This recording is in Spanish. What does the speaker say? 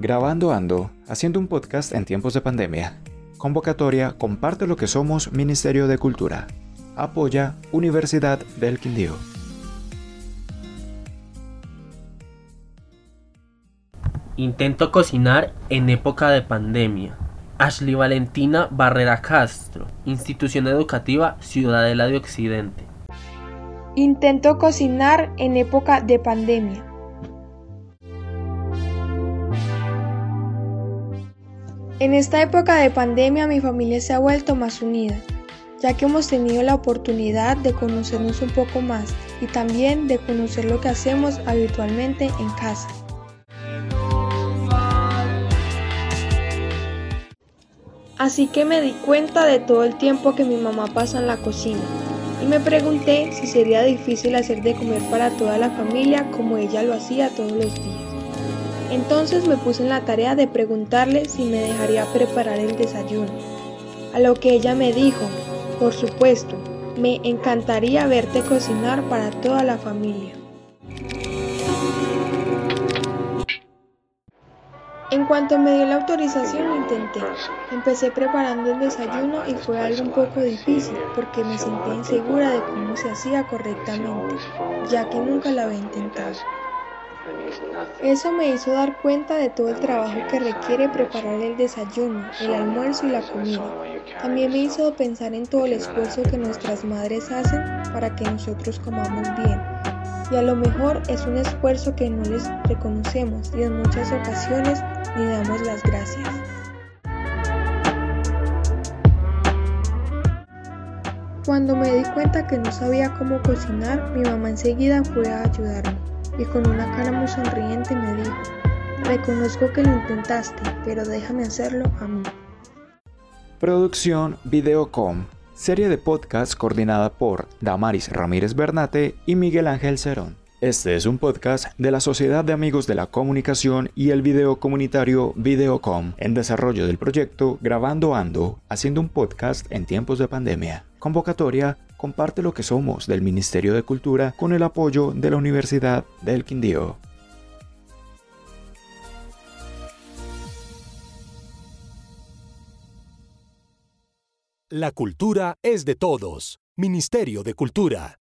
Grabando Ando, haciendo un podcast en tiempos de pandemia. Convocatoria Comparte lo que somos Ministerio de Cultura. Apoya Universidad del Quindío. Intento cocinar en época de pandemia. Ashley Valentina Barrera Castro, Institución Educativa Ciudadela de Occidente. Intento cocinar en época de pandemia. En esta época de pandemia mi familia se ha vuelto más unida, ya que hemos tenido la oportunidad de conocernos un poco más y también de conocer lo que hacemos habitualmente en casa. Así que me di cuenta de todo el tiempo que mi mamá pasa en la cocina y me pregunté si sería difícil hacer de comer para toda la familia como ella lo hacía todos los días. Entonces me puse en la tarea de preguntarle si me dejaría preparar el desayuno. A lo que ella me dijo, por supuesto, me encantaría verte cocinar para toda la familia. En cuanto me dio la autorización lo intenté. Empecé preparando el desayuno y fue algo un poco difícil porque me sentí insegura de cómo se hacía correctamente, ya que nunca lo había intentado. Eso me hizo dar cuenta de todo el trabajo que requiere preparar el desayuno, el almuerzo y la comida. También me hizo pensar en todo el esfuerzo que nuestras madres hacen para que nosotros comamos bien. Y a lo mejor es un esfuerzo que no les reconocemos y en muchas ocasiones ni damos las gracias. Cuando me di cuenta que no sabía cómo cocinar, mi mamá enseguida fue a ayudarme y con una cara muy sonriente me dijo, reconozco que lo intentaste, pero déjame hacerlo a mí. Producción Videocom serie de podcast coordinada por Damaris Ramírez Bernate y Miguel Ángel Cerón. Este es un podcast de la Sociedad de Amigos de la Comunicación y el video comunitario Videocom en desarrollo del proyecto Grabando Ando, haciendo un podcast en tiempos de pandemia. Convocatoria Comparte lo que somos del Ministerio de Cultura con el apoyo de la Universidad del Quindío. La cultura es de todos. Ministerio de Cultura.